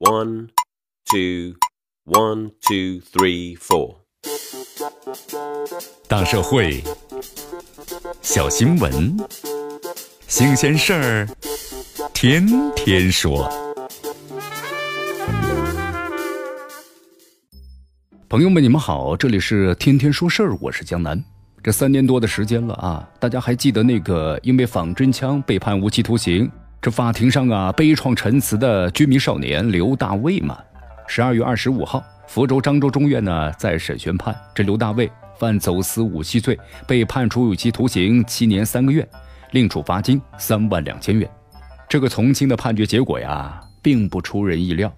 One, two, one, two, three, four. 大社会，小新闻，新鲜事儿，天天说。朋友们，你们好，这里是天天说事儿，我是江南。这三年多的时间了啊，大家还记得那个因为仿真枪被判无期徒刑？这法庭上啊，悲怆陈词的居民少年刘大卫嘛，十二月二十五号，福州漳州中院呢再审宣判，这刘大卫犯走私武器罪，被判处有期徒刑七年三个月，另处罚金三万两千元。这个从轻的判决结果呀，并不出人意料。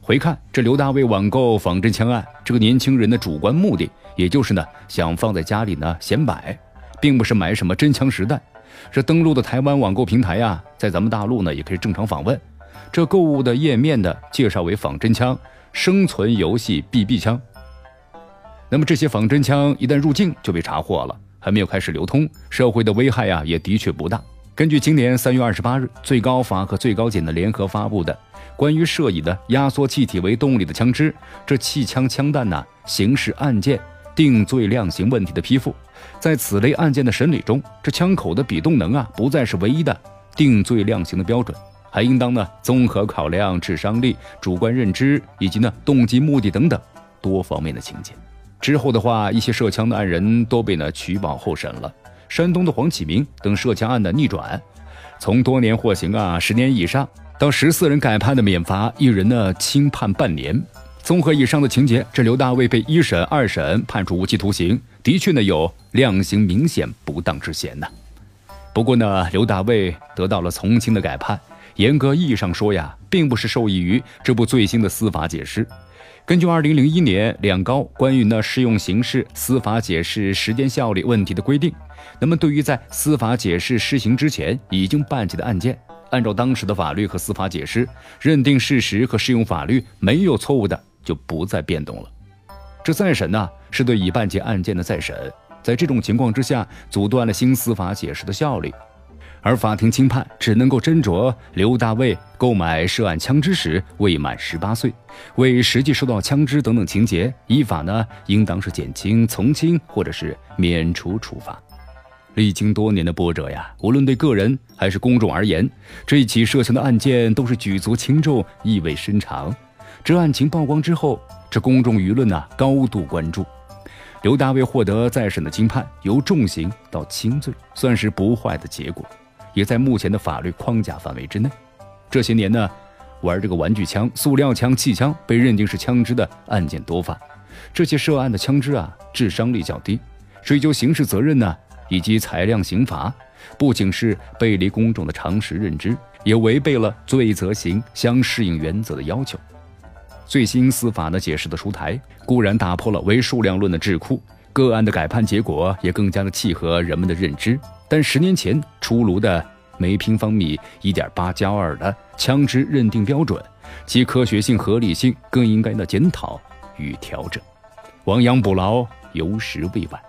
回看这刘大卫网购仿真枪案，这个年轻人的主观目的，也就是呢想放在家里呢显摆，并不是买什么真枪实弹。这登录的台湾网购平台呀，在咱们大陆呢也可以正常访问。这购物的页面的介绍为仿真枪、生存游戏 BB 枪。那么这些仿真枪一旦入境就被查获了，还没有开始流通，社会的危害呀也的确不大。根据今年三月二十八日最高法和最高检的联合发布的关于涉以的压缩气体为动力的枪支，这气枪枪弹呐刑事案件定罪量刑问题的批复。在此类案件的审理中，这枪口的比动能啊，不再是唯一的定罪量刑的标准，还应当呢综合考量致伤力、主观认知以及呢动机目的等等多方面的情节。之后的话，一些涉枪的案人都被呢取保候审了。山东的黄启明等涉枪案的逆转，从多年获刑啊十年以上，到十四人改判的免罚，一人呢轻判半年。综合以上的情节，这刘大卫被一审、二审判处无期徒刑，的确呢有量刑明显不当之嫌呐。不过呢，刘大卫得到了从轻的改判，严格意义上说呀，并不是受益于这部最新的司法解释。根据二零零一年两高关于呢适用刑事司法解释时间效力问题的规定，那么对于在司法解释施行之前已经办结的案件，按照当时的法律和司法解释，认定事实和适用法律没有错误的。就不再变动了。这再审呢，是对已办结案件的再审，在这种情况之下，阻断了新司法解释的效力。而法庭轻判只能够斟酌刘大卫购买涉案枪支时未满十八岁，未实际收到枪支等等情节，依法呢应当是减轻、从轻或者是免除处罚。历经多年的波折呀，无论对个人还是公众而言，这起涉枪的案件都是举足轻重、意味深长。这案情曝光之后，这公众舆论呢高度关注。刘大卫获得再审的轻判，由重刑到轻罪，算是不坏的结果，也在目前的法律框架范围之内。这些年呢，玩这个玩具枪、塑料枪、气枪被认定是枪支的案件多发，这些涉案的枪支啊，致伤力较低，追究刑事责任呢，以及裁量刑罚，不仅是背离公众的常识认知，也违背了罪责刑相适应原则的要求。最新司法的解释的出台，固然打破了唯数量论的桎梏，个案的改判结果也更加的契合人们的认知。但十年前出炉的每平方米一点八加二的枪支认定标准，其科学性、合理性更应该的检讨与调整。亡羊补牢，有时未晚。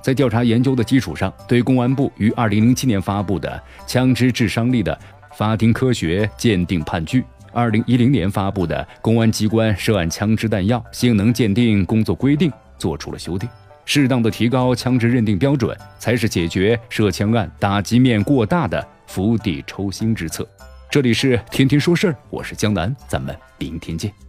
在调查研究的基础上，对公安部于二零零七年发布的枪支致伤力的法庭科学鉴定判据。二零一零年发布的《公安机关涉案枪支弹药性能鉴定工作规定》做出了修订，适当的提高枪支认定标准，才是解决涉枪案打击面过大的釜底抽薪之策。这里是天天说事儿，我是江南，咱们明天见。